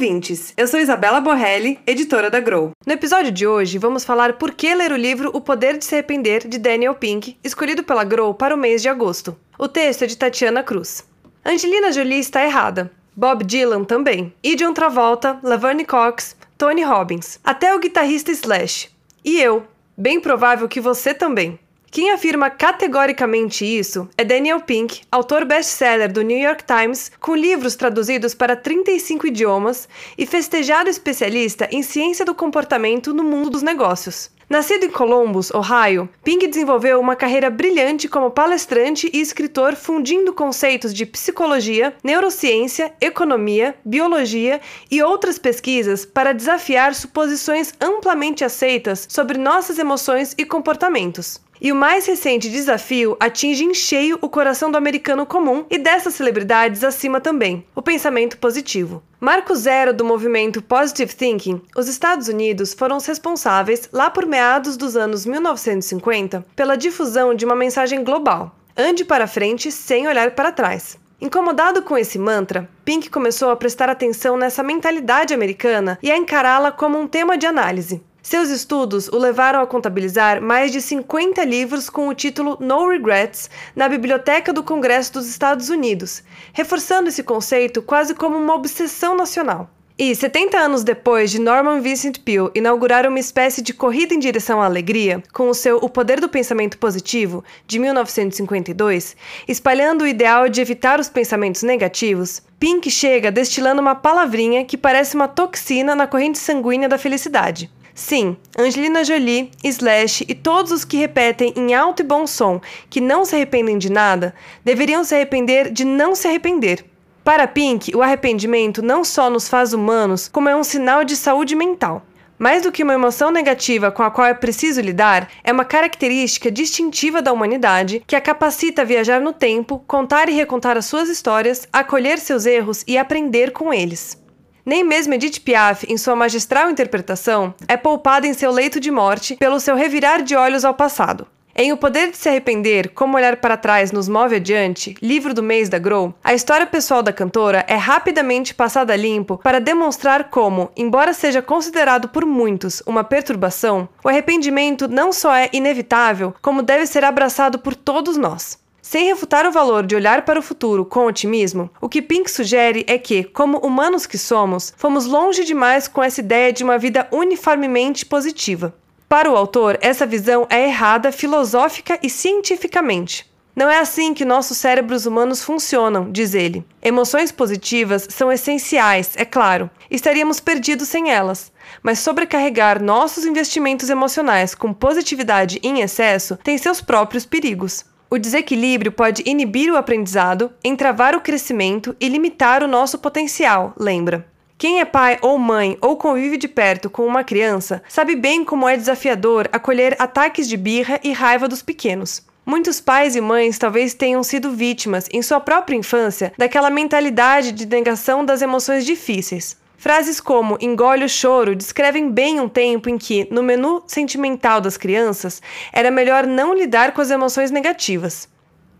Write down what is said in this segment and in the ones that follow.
ouvintes! Eu sou Isabela Borrelli, editora da Grow. No episódio de hoje, vamos falar por que ler o livro O Poder de Se Arrepender, de Daniel Pink, escolhido pela Grow para o mês de agosto. O texto é de Tatiana Cruz. Angelina Jolie está errada. Bob Dylan também. E John Travolta, Laverne Cox, Tony Robbins. Até o guitarrista Slash. E eu. Bem provável que você também. Quem afirma categoricamente isso é Daniel Pink, autor best-seller do New York Times, com livros traduzidos para 35 idiomas e festejado especialista em ciência do comportamento no mundo dos negócios. Nascido em Columbus, Ohio, Pink desenvolveu uma carreira brilhante como palestrante e escritor, fundindo conceitos de psicologia, neurociência, economia, biologia e outras pesquisas para desafiar suposições amplamente aceitas sobre nossas emoções e comportamentos. E o mais recente desafio atinge em cheio o coração do americano comum e dessas celebridades acima também, o pensamento positivo. Marco zero do movimento Positive Thinking, os Estados Unidos foram os responsáveis, lá por meados dos anos 1950, pela difusão de uma mensagem global: ande para frente sem olhar para trás. Incomodado com esse mantra, Pink começou a prestar atenção nessa mentalidade americana e a encará-la como um tema de análise. Seus estudos o levaram a contabilizar mais de 50 livros com o título No Regrets na Biblioteca do Congresso dos Estados Unidos, reforçando esse conceito quase como uma obsessão nacional. E, 70 anos depois de Norman Vincent Peale inaugurar uma espécie de corrida em direção à alegria, com o seu O Poder do Pensamento Positivo, de 1952, espalhando o ideal de evitar os pensamentos negativos, Pink chega destilando uma palavrinha que parece uma toxina na corrente sanguínea da felicidade. Sim, Angelina Jolie, Slash e todos os que repetem em alto e bom som que não se arrependem de nada, deveriam se arrepender de não se arrepender. Para Pink, o arrependimento não só nos faz humanos, como é um sinal de saúde mental. Mais do que uma emoção negativa com a qual é preciso lidar, é uma característica distintiva da humanidade que a capacita a viajar no tempo, contar e recontar as suas histórias, acolher seus erros e aprender com eles. Nem mesmo Edith Piaf, em sua magistral interpretação, é poupada em seu leito de morte pelo seu revirar de olhos ao passado. Em O Poder de Se Arrepender, Como Olhar para Trás nos Move Adiante, livro do mês da Grow, a história pessoal da cantora é rapidamente passada limpo para demonstrar como, embora seja considerado por muitos uma perturbação, o arrependimento não só é inevitável, como deve ser abraçado por todos nós. Sem refutar o valor de olhar para o futuro com otimismo, o que Pink sugere é que, como humanos que somos, fomos longe demais com essa ideia de uma vida uniformemente positiva. Para o autor, essa visão é errada filosófica e cientificamente. Não é assim que nossos cérebros humanos funcionam, diz ele. Emoções positivas são essenciais, é claro. Estaríamos perdidos sem elas. Mas sobrecarregar nossos investimentos emocionais com positividade em excesso tem seus próprios perigos. O desequilíbrio pode inibir o aprendizado, entravar o crescimento e limitar o nosso potencial, lembra? Quem é pai ou mãe ou convive de perto com uma criança sabe bem como é desafiador acolher ataques de birra e raiva dos pequenos. Muitos pais e mães talvez tenham sido vítimas, em sua própria infância, daquela mentalidade de negação das emoções difíceis. Frases como engole o choro descrevem bem um tempo em que, no menu sentimental das crianças, era melhor não lidar com as emoções negativas.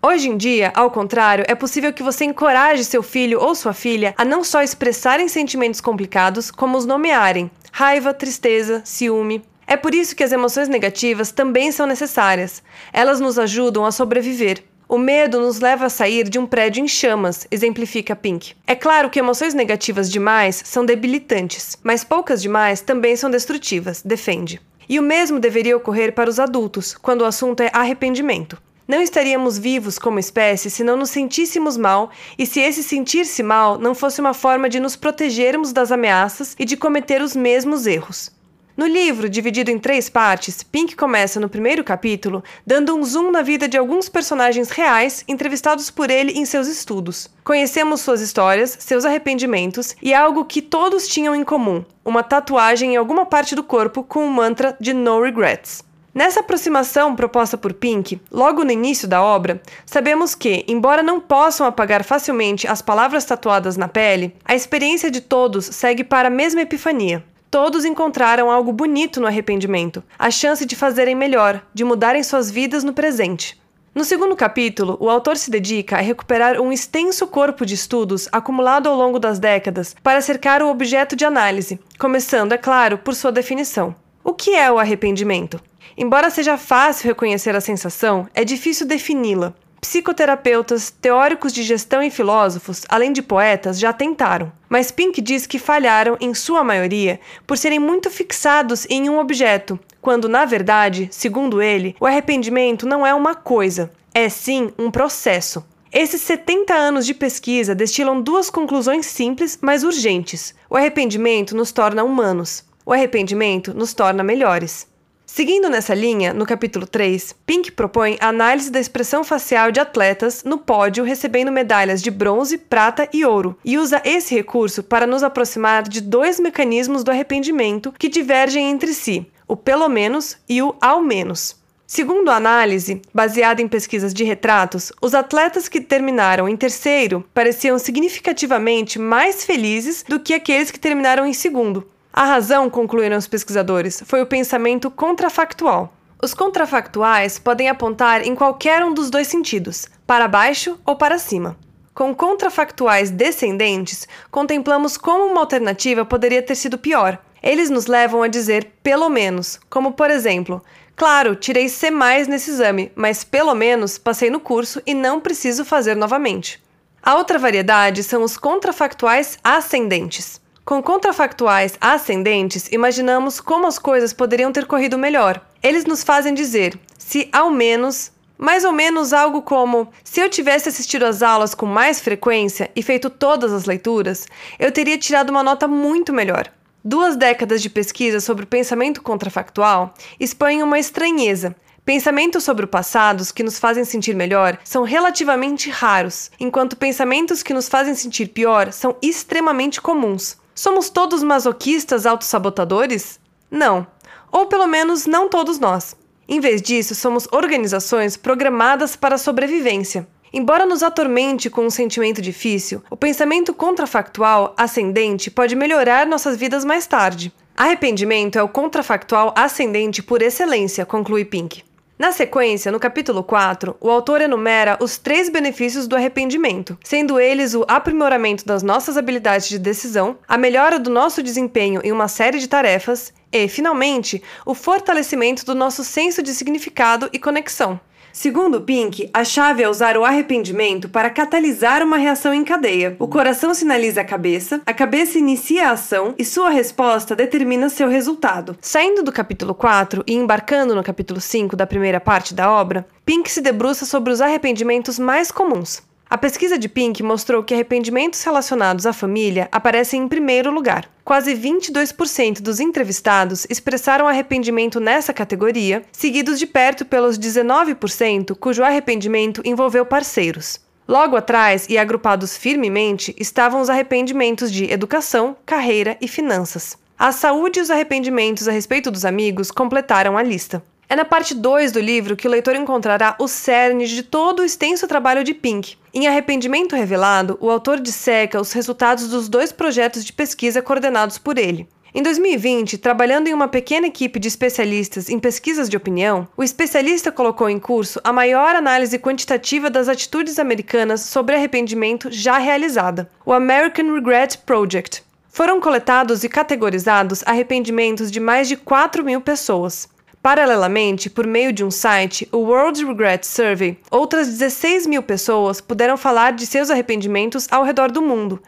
Hoje em dia, ao contrário, é possível que você encoraje seu filho ou sua filha a não só expressarem sentimentos complicados, como os nomearem: raiva, tristeza, ciúme. É por isso que as emoções negativas também são necessárias. Elas nos ajudam a sobreviver. O medo nos leva a sair de um prédio em chamas, exemplifica Pink. É claro que emoções negativas demais são debilitantes, mas poucas demais também são destrutivas, defende. E o mesmo deveria ocorrer para os adultos, quando o assunto é arrependimento. Não estaríamos vivos como espécie se não nos sentíssemos mal e se esse sentir-se mal não fosse uma forma de nos protegermos das ameaças e de cometer os mesmos erros. No livro, dividido em três partes, Pink começa no primeiro capítulo dando um zoom na vida de alguns personagens reais entrevistados por ele em seus estudos. Conhecemos suas histórias, seus arrependimentos e algo que todos tinham em comum: uma tatuagem em alguma parte do corpo com o mantra de No Regrets. Nessa aproximação proposta por Pink, logo no início da obra, sabemos que, embora não possam apagar facilmente as palavras tatuadas na pele, a experiência de todos segue para a mesma epifania. Todos encontraram algo bonito no arrependimento, a chance de fazerem melhor, de mudarem suas vidas no presente. No segundo capítulo, o autor se dedica a recuperar um extenso corpo de estudos acumulado ao longo das décadas para cercar o objeto de análise, começando, é claro, por sua definição. O que é o arrependimento? Embora seja fácil reconhecer a sensação, é difícil defini-la. Psicoterapeutas, teóricos de gestão e filósofos, além de poetas, já tentaram. Mas Pink diz que falharam, em sua maioria, por serem muito fixados em um objeto, quando, na verdade, segundo ele, o arrependimento não é uma coisa, é sim um processo. Esses 70 anos de pesquisa destilam duas conclusões simples, mas urgentes. O arrependimento nos torna humanos. O arrependimento nos torna melhores. Seguindo nessa linha, no capítulo 3, Pink propõe a análise da expressão facial de atletas no pódio recebendo medalhas de bronze, prata e ouro, e usa esse recurso para nos aproximar de dois mecanismos do arrependimento que divergem entre si: o pelo menos e o ao menos. Segundo a análise, baseada em pesquisas de retratos, os atletas que terminaram em terceiro pareciam significativamente mais felizes do que aqueles que terminaram em segundo. A razão, concluíram os pesquisadores, foi o pensamento contrafactual. Os contrafactuais podem apontar em qualquer um dos dois sentidos, para baixo ou para cima. Com contrafactuais descendentes, contemplamos como uma alternativa poderia ter sido pior. Eles nos levam a dizer pelo menos, como por exemplo, claro, tirei C nesse exame, mas pelo menos passei no curso e não preciso fazer novamente. A outra variedade são os contrafactuais ascendentes. Com contrafactuais ascendentes, imaginamos como as coisas poderiam ter corrido melhor. Eles nos fazem dizer se ao menos mais ou menos algo como: se eu tivesse assistido às aulas com mais frequência e feito todas as leituras, eu teria tirado uma nota muito melhor. Duas décadas de pesquisa sobre o pensamento contrafactual expõem uma estranheza. Pensamentos sobre o passado que nos fazem sentir melhor são relativamente raros, enquanto pensamentos que nos fazem sentir pior são extremamente comuns. Somos todos masoquistas autossabotadores? Não. Ou pelo menos não todos nós. Em vez disso, somos organizações programadas para a sobrevivência. Embora nos atormente com um sentimento difícil, o pensamento contrafactual ascendente pode melhorar nossas vidas mais tarde. Arrependimento é o contrafactual ascendente por excelência, conclui Pink. Na sequência, no capítulo 4, o autor enumera os três benefícios do arrependimento, sendo eles o aprimoramento das nossas habilidades de decisão, a melhora do nosso desempenho em uma série de tarefas e, finalmente, o fortalecimento do nosso senso de significado e conexão. Segundo Pink, a chave é usar o arrependimento para catalisar uma reação em cadeia. O coração sinaliza a cabeça, a cabeça inicia a ação e sua resposta determina seu resultado. Saindo do capítulo 4 e embarcando no capítulo 5 da primeira parte da obra, Pink se debruça sobre os arrependimentos mais comuns. A pesquisa de Pink mostrou que arrependimentos relacionados à família aparecem em primeiro lugar. Quase 22% dos entrevistados expressaram arrependimento nessa categoria, seguidos de perto pelos 19% cujo arrependimento envolveu parceiros. Logo atrás e agrupados firmemente estavam os arrependimentos de educação, carreira e finanças. A saúde e os arrependimentos a respeito dos amigos completaram a lista. É na parte 2 do livro que o leitor encontrará o cerne de todo o extenso trabalho de Pink. Em Arrependimento Revelado, o autor disseca os resultados dos dois projetos de pesquisa coordenados por ele. Em 2020, trabalhando em uma pequena equipe de especialistas em pesquisas de opinião, o especialista colocou em curso a maior análise quantitativa das atitudes americanas sobre arrependimento já realizada, o American Regret Project. Foram coletados e categorizados arrependimentos de mais de 4 mil pessoas. Paralelamente, por meio de um site, o World Regret Survey, outras 16 mil pessoas puderam falar de seus arrependimentos ao redor do mundo,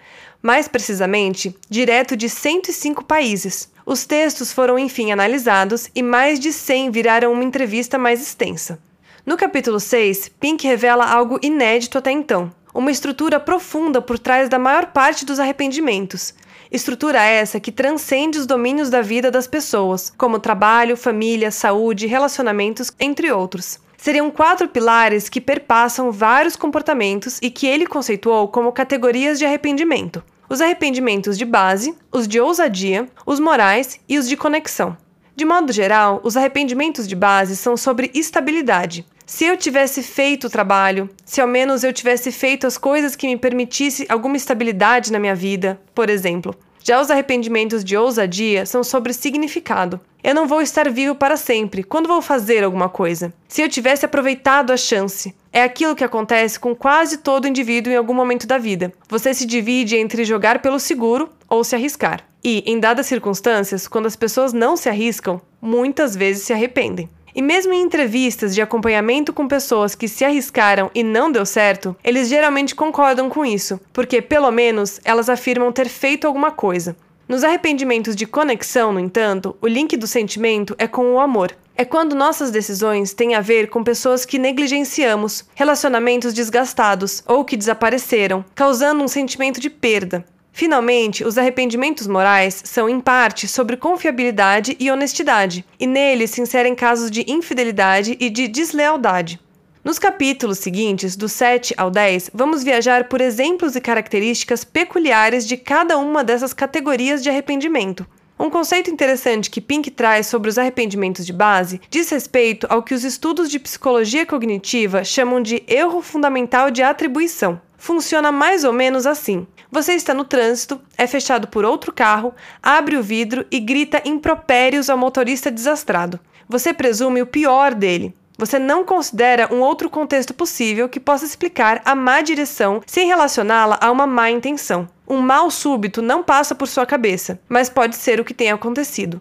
mais precisamente, direto de 105 países. Os textos foram enfim analisados e mais de 100 viraram uma entrevista mais extensa. No capítulo 6, Pink revela algo inédito até então: uma estrutura profunda por trás da maior parte dos arrependimentos, Estrutura essa que transcende os domínios da vida das pessoas, como trabalho, família, saúde, relacionamentos, entre outros. Seriam quatro pilares que perpassam vários comportamentos e que ele conceituou como categorias de arrependimento: os arrependimentos de base, os de ousadia, os morais e os de conexão. De modo geral, os arrependimentos de base são sobre estabilidade. Se eu tivesse feito o trabalho, se ao menos eu tivesse feito as coisas que me permitisse alguma estabilidade na minha vida, por exemplo. Já os arrependimentos de ousadia são sobre significado. Eu não vou estar vivo para sempre. Quando vou fazer alguma coisa? Se eu tivesse aproveitado a chance. É aquilo que acontece com quase todo indivíduo em algum momento da vida. Você se divide entre jogar pelo seguro ou se arriscar. E, em dadas circunstâncias, quando as pessoas não se arriscam, muitas vezes se arrependem. E mesmo em entrevistas de acompanhamento com pessoas que se arriscaram e não deu certo, eles geralmente concordam com isso, porque pelo menos elas afirmam ter feito alguma coisa. Nos arrependimentos de conexão, no entanto, o link do sentimento é com o amor. É quando nossas decisões têm a ver com pessoas que negligenciamos, relacionamentos desgastados ou que desapareceram, causando um sentimento de perda. Finalmente, os arrependimentos morais são, em parte, sobre confiabilidade e honestidade, e neles se inserem casos de infidelidade e de deslealdade. Nos capítulos seguintes, do 7 ao 10, vamos viajar por exemplos e características peculiares de cada uma dessas categorias de arrependimento. Um conceito interessante que Pink traz sobre os arrependimentos de base diz respeito ao que os estudos de psicologia cognitiva chamam de erro fundamental de atribuição. Funciona mais ou menos assim. Você está no trânsito, é fechado por outro carro, abre o vidro e grita impropérios ao motorista desastrado. Você presume o pior dele. Você não considera um outro contexto possível que possa explicar a má direção sem relacioná-la a uma má intenção. Um mal súbito não passa por sua cabeça, mas pode ser o que tenha acontecido.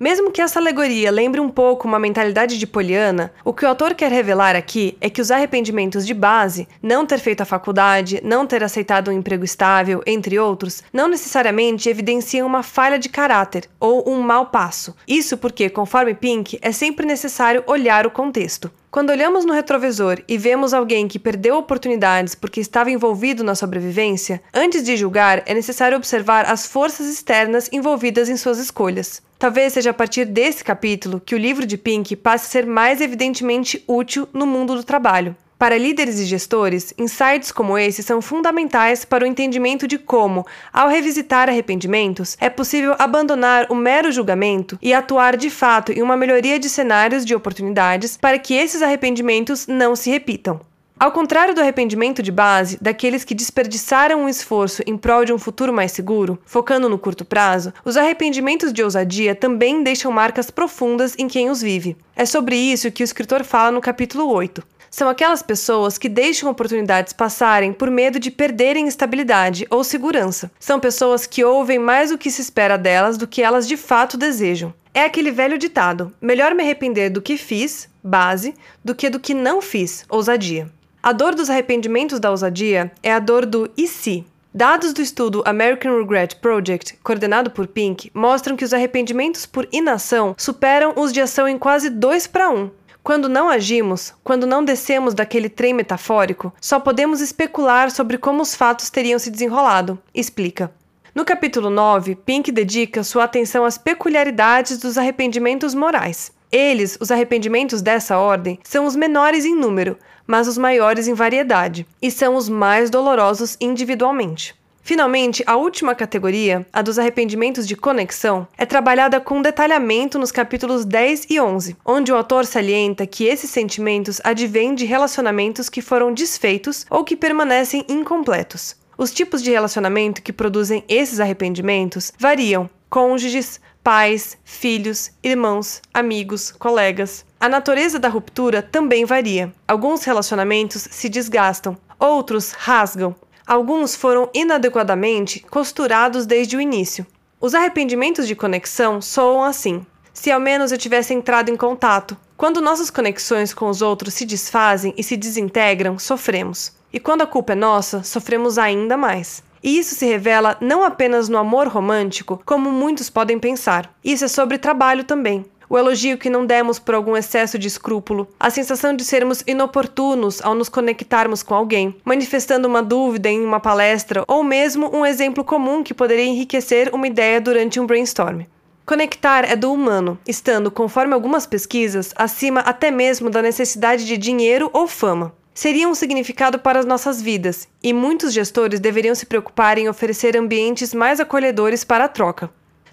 Mesmo que essa alegoria lembre um pouco uma mentalidade de Poliana, o que o autor quer revelar aqui é que os arrependimentos de base, não ter feito a faculdade, não ter aceitado um emprego estável, entre outros, não necessariamente evidenciam uma falha de caráter ou um mau passo. Isso porque, conforme Pink, é sempre necessário olhar o contexto. Quando olhamos no retrovisor e vemos alguém que perdeu oportunidades porque estava envolvido na sobrevivência, antes de julgar é necessário observar as forças externas envolvidas em suas escolhas. Talvez seja a partir desse capítulo que o livro de Pink passe a ser mais evidentemente útil no mundo do trabalho. Para líderes e gestores, insights como esse são fundamentais para o entendimento de como, ao revisitar arrependimentos, é possível abandonar o mero julgamento e atuar de fato em uma melhoria de cenários de oportunidades para que esses arrependimentos não se repitam. Ao contrário do arrependimento de base, daqueles que desperdiçaram um esforço em prol de um futuro mais seguro, focando no curto prazo, os arrependimentos de ousadia também deixam marcas profundas em quem os vive. É sobre isso que o escritor fala no capítulo 8. São aquelas pessoas que deixam oportunidades passarem por medo de perderem estabilidade ou segurança. São pessoas que ouvem mais o que se espera delas do que elas de fato desejam. É aquele velho ditado: melhor me arrepender do que fiz, base, do que do que não fiz, ousadia. A dor dos arrependimentos da ousadia é a dor do e se. Dados do estudo American Regret Project, coordenado por Pink, mostram que os arrependimentos por inação superam os de ação em quase 2 para 1. Quando não agimos, quando não descemos daquele trem metafórico, só podemos especular sobre como os fatos teriam se desenrolado, explica. No capítulo 9, Pink dedica sua atenção às peculiaridades dos arrependimentos morais. Eles, os arrependimentos dessa ordem, são os menores em número, mas os maiores em variedade, e são os mais dolorosos individualmente. Finalmente, a última categoria, a dos arrependimentos de conexão, é trabalhada com detalhamento nos capítulos 10 e 11, onde o autor salienta que esses sentimentos advêm de relacionamentos que foram desfeitos ou que permanecem incompletos. Os tipos de relacionamento que produzem esses arrependimentos variam: cônjuges, pais, filhos, irmãos, amigos, colegas. A natureza da ruptura também varia. Alguns relacionamentos se desgastam, outros rasgam. Alguns foram inadequadamente costurados desde o início. Os arrependimentos de conexão soam assim: se ao menos eu tivesse entrado em contato. Quando nossas conexões com os outros se desfazem e se desintegram, sofremos. E quando a culpa é nossa, sofremos ainda mais. E isso se revela não apenas no amor romântico, como muitos podem pensar. Isso é sobre trabalho também. O elogio que não demos por algum excesso de escrúpulo, a sensação de sermos inoportunos ao nos conectarmos com alguém, manifestando uma dúvida em uma palestra ou mesmo um exemplo comum que poderia enriquecer uma ideia durante um brainstorm. Conectar é do humano, estando, conforme algumas pesquisas, acima até mesmo da necessidade de dinheiro ou fama seria um significado para as nossas vidas, e muitos gestores deveriam se preocupar em oferecer ambientes mais acolhedores para a troca.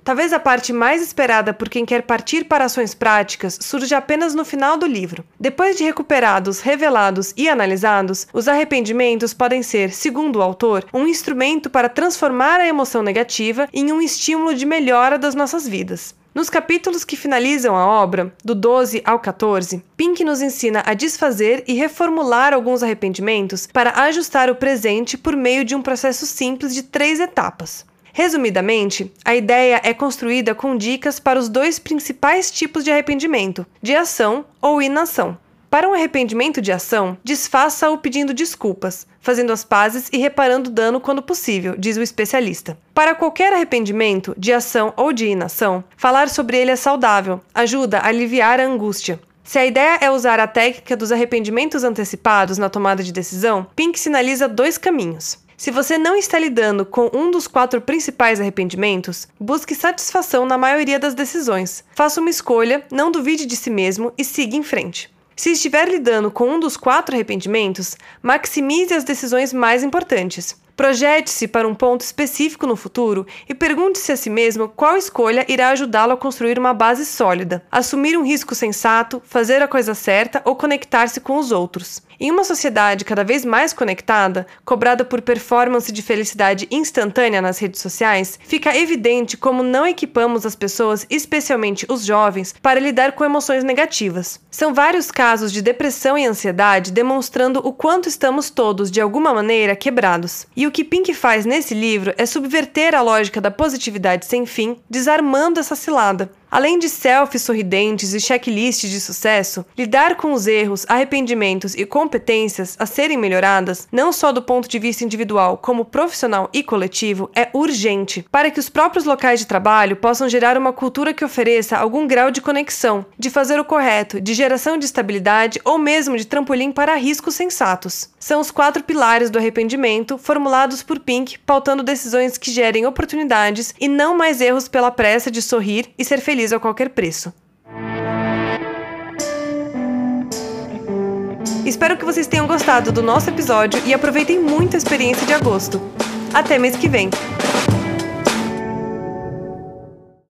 Talvez a parte mais esperada por quem quer partir para ações práticas surja apenas no final do livro. Depois de recuperados, revelados e analisados, os arrependimentos podem ser, segundo o autor, um instrumento para transformar a emoção negativa em um estímulo de melhora das nossas vidas. Nos capítulos que finalizam a obra, do 12 ao 14, Pink nos ensina a desfazer e reformular alguns arrependimentos para ajustar o presente por meio de um processo simples de três etapas. Resumidamente, a ideia é construída com dicas para os dois principais tipos de arrependimento, de ação ou inação. Para um arrependimento de ação, desfaça-o pedindo desculpas, fazendo as pazes e reparando o dano quando possível, diz o especialista. Para qualquer arrependimento, de ação ou de inação, falar sobre ele é saudável, ajuda a aliviar a angústia. Se a ideia é usar a técnica dos arrependimentos antecipados na tomada de decisão, Pink sinaliza dois caminhos. Se você não está lidando com um dos quatro principais arrependimentos, busque satisfação na maioria das decisões. Faça uma escolha, não duvide de si mesmo e siga em frente. Se estiver lidando com um dos quatro arrependimentos, maximize as decisões mais importantes. Projete-se para um ponto específico no futuro e pergunte-se a si mesmo qual escolha irá ajudá-lo a construir uma base sólida, assumir um risco sensato, fazer a coisa certa ou conectar-se com os outros. Em uma sociedade cada vez mais conectada, cobrada por performance de felicidade instantânea nas redes sociais, fica evidente como não equipamos as pessoas, especialmente os jovens, para lidar com emoções negativas. São vários casos de depressão e ansiedade demonstrando o quanto estamos todos, de alguma maneira, quebrados. E o que Pink faz nesse livro é subverter a lógica da positividade sem fim, desarmando essa cilada. Além de selfies sorridentes e checklists de sucesso, lidar com os erros, arrependimentos e competências a serem melhoradas, não só do ponto de vista individual, como profissional e coletivo, é urgente para que os próprios locais de trabalho possam gerar uma cultura que ofereça algum grau de conexão, de fazer o correto, de geração de estabilidade ou mesmo de trampolim para riscos sensatos. São os quatro pilares do arrependimento formulados por Pink, pautando decisões que gerem oportunidades e não mais erros pela pressa de sorrir e ser feliz feliz a qualquer preço. Espero que vocês tenham gostado do nosso episódio e aproveitem muito a experiência de agosto. Até mês que vem!